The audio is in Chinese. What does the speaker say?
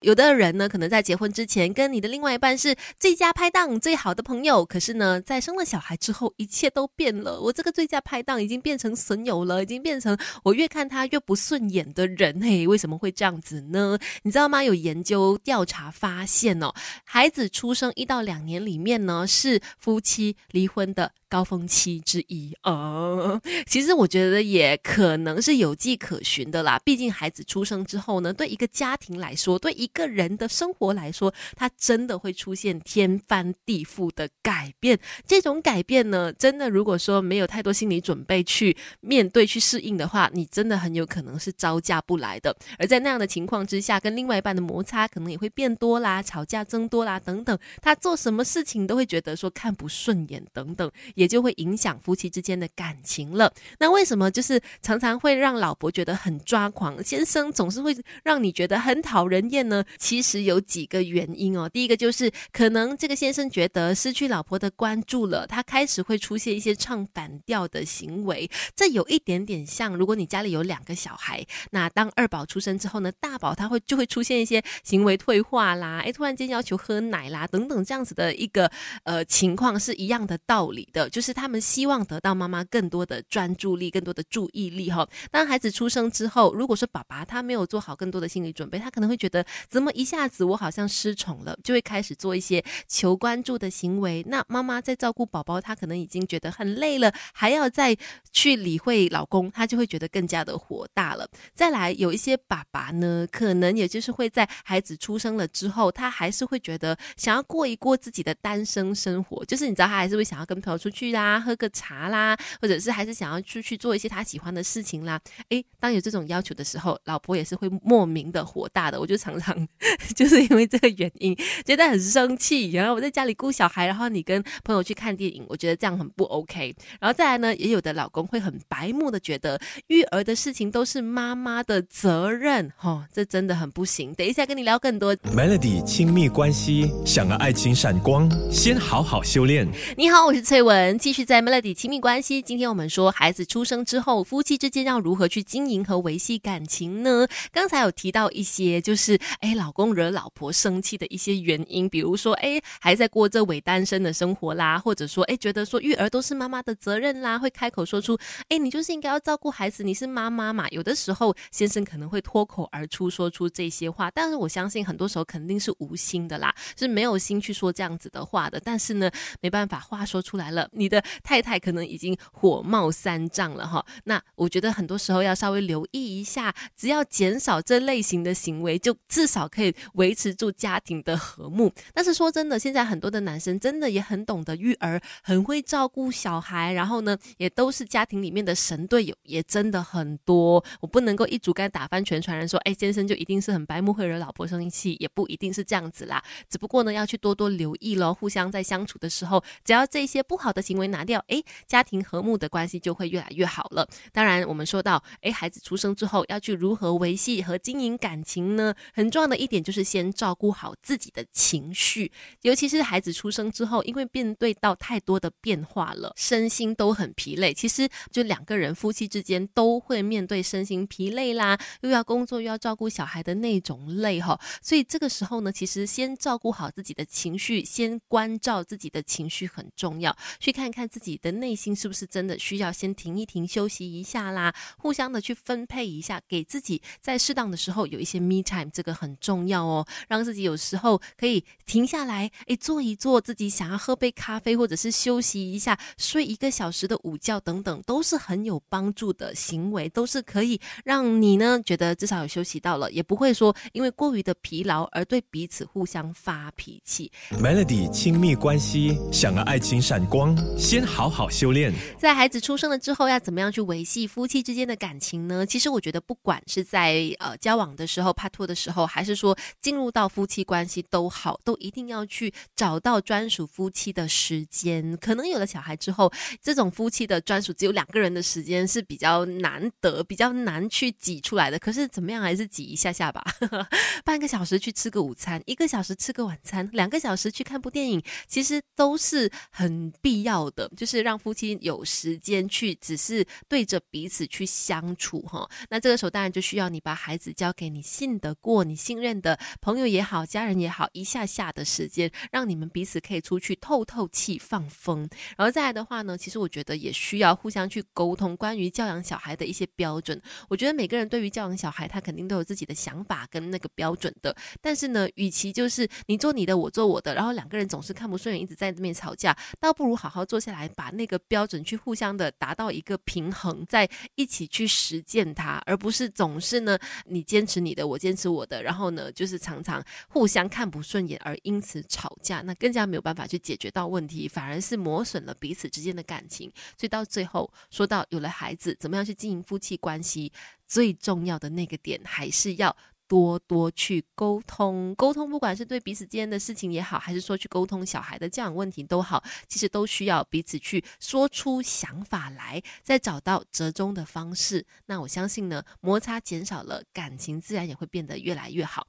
有的人呢，可能在结婚之前跟你的另外一半是最佳拍档、最好的朋友，可是呢，在生了小孩之后，一切都变了。我这个最佳拍档已经变成损友了，已经变成我越看他越不顺眼的人。嘿，为什么会这样子呢？你知道吗？有研究调查发现哦，孩子出生一到两年里面呢，是夫妻离婚的。高峰期之一啊，其实我觉得也可能是有迹可循的啦。毕竟孩子出生之后呢，对一个家庭来说，对一一个人的生活来说，他真的会出现天翻地覆的改变。这种改变呢，真的如果说没有太多心理准备去面对、去适应的话，你真的很有可能是招架不来的。而在那样的情况之下，跟另外一半的摩擦可能也会变多啦，吵架增多啦等等。他做什么事情都会觉得说看不顺眼等等。也就会影响夫妻之间的感情了。那为什么就是常常会让老婆觉得很抓狂，先生总是会让你觉得很讨人厌呢？其实有几个原因哦。第一个就是可能这个先生觉得失去老婆的关注了，他开始会出现一些唱反调的行为。这有一点点像，如果你家里有两个小孩，那当二宝出生之后呢，大宝他会就会出现一些行为退化啦，诶，突然间要求喝奶啦等等这样子的一个呃情况是一样的道理的。就是他们希望得到妈妈更多的专注力、更多的注意力哈。当孩子出生之后，如果说爸爸他没有做好更多的心理准备，他可能会觉得怎么一下子我好像失宠了，就会开始做一些求关注的行为。那妈妈在照顾宝宝，她可能已经觉得很累了，还要再去理会老公，她就会觉得更加的火大了。再来，有一些爸爸呢，可能也就是会在孩子出生了之后，他还是会觉得想要过一过自己的单身生活，就是你知道他还是会想要跟朋友出去。去啦，喝个茶啦，或者是还是想要出去做一些他喜欢的事情啦。诶，当有这种要求的时候，老婆也是会莫名的火大的。我就常常 就是因为这个原因，觉得很生气。然后我在家里顾小孩，然后你跟朋友去看电影，我觉得这样很不 OK。然后再来呢，也有的老公会很白目的觉得育儿的事情都是妈妈的责任，哈，这真的很不行。等一下跟你聊更多 Melody 亲密关系，想要爱情闪光，先好好修炼。你好，我是翠文。继续在 Melody 亲密关系，今天我们说孩子出生之后，夫妻之间要如何去经营和维系感情呢？刚才有提到一些，就是哎，老公惹老婆生气的一些原因，比如说哎，还在过这伪单身的生活啦，或者说哎，觉得说育儿都是妈妈的责任啦，会开口说出哎，你就是应该要照顾孩子，你是妈妈嘛。有的时候先生可能会脱口而出说出这些话，但是我相信很多时候肯定是无心的啦，是没有心去说这样子的话的。但是呢，没办法，话说出来了。你的太太可能已经火冒三丈了哈，那我觉得很多时候要稍微留意一下，只要减少这类型的行为，就至少可以维持住家庭的和睦。但是说真的，现在很多的男生真的也很懂得育儿，很会照顾小孩，然后呢，也都是家庭里面的神队友，也真的很多。我不能够一竹竿打翻全船人，说哎，先生就一定是很白目，会惹老婆生气，也不一定是这样子啦。只不过呢，要去多多留意咯，互相在相处的时候，只要这些不好的行为拿。掉哎，家庭和睦的关系就会越来越好了。当然，我们说到哎，孩子出生之后要去如何维系和经营感情呢？很重要的一点就是先照顾好自己的情绪，尤其是孩子出生之后，因为面对到太多的变化了，身心都很疲累。其实就两个人夫妻之间都会面对身心疲累啦，又要工作又要照顾小孩的那种累哈。所以这个时候呢，其实先照顾好自己的情绪，先关照自己的情绪很重要。去看看自。自己的内心是不是真的需要先停一停、休息一下啦？互相的去分配一下，给自己在适当的时候有一些 me time，这个很重要哦。让自己有时候可以停下来，诶，坐一坐自己想要喝杯咖啡，或者是休息一下、睡一个小时的午觉等等，都是很有帮助的行为，都是可以让你呢觉得至少有休息到了，也不会说因为过于的疲劳而对彼此互相发脾气。Melody 亲密关系，想要爱情闪光，先。好好修炼，在孩子出生了之后，要怎么样去维系夫妻之间的感情呢？其实我觉得，不管是在呃交往的时候、拍拖的时候，还还是说进入到夫妻关系都好，都一定要去找到专属夫妻的时间。可能有了小孩之后，这种夫妻的专属只有两个人的时间是比较难得、比较难去挤出来的。可是怎么样，还是挤一下下吧。半个小时去吃个午餐，一个小时吃个晚餐，两个小时去看部电影，其实都是很必要的。就是让夫妻有时间去，只是对着彼此去相处哈。那这个时候当然就需要你把孩子交给你信得过、你信任的朋友也好，家人也好，一下下的时间，让你们彼此可以出去透透气、放风。然后再来的话呢，其实我觉得也需要互相去沟通关于教养小孩的一些标准。我觉得每个人对于教养小孩，他肯定都有自己的想法跟那个标准的。但是呢，与其就是你做你的，我做我的，然后两个人总是看不顺眼，一直在这边吵架，倒不如好好坐下来，把那个标准去互相的达到一个平衡，再一起去实践它，而不是总是呢你坚持你的，我坚持我的，然后后呢就是常常互相看不顺眼而因此吵架，那更加没有办法去解决到问题，反而是磨损了彼此之间的感情。所以到最后说到有了孩子，怎么样去经营夫妻关系，最重要的那个点还是要。多多去沟通，沟通不管是对彼此之间的事情也好，还是说去沟通小孩的教养问题都好，其实都需要彼此去说出想法来，再找到折中的方式。那我相信呢，摩擦减少了，感情自然也会变得越来越好。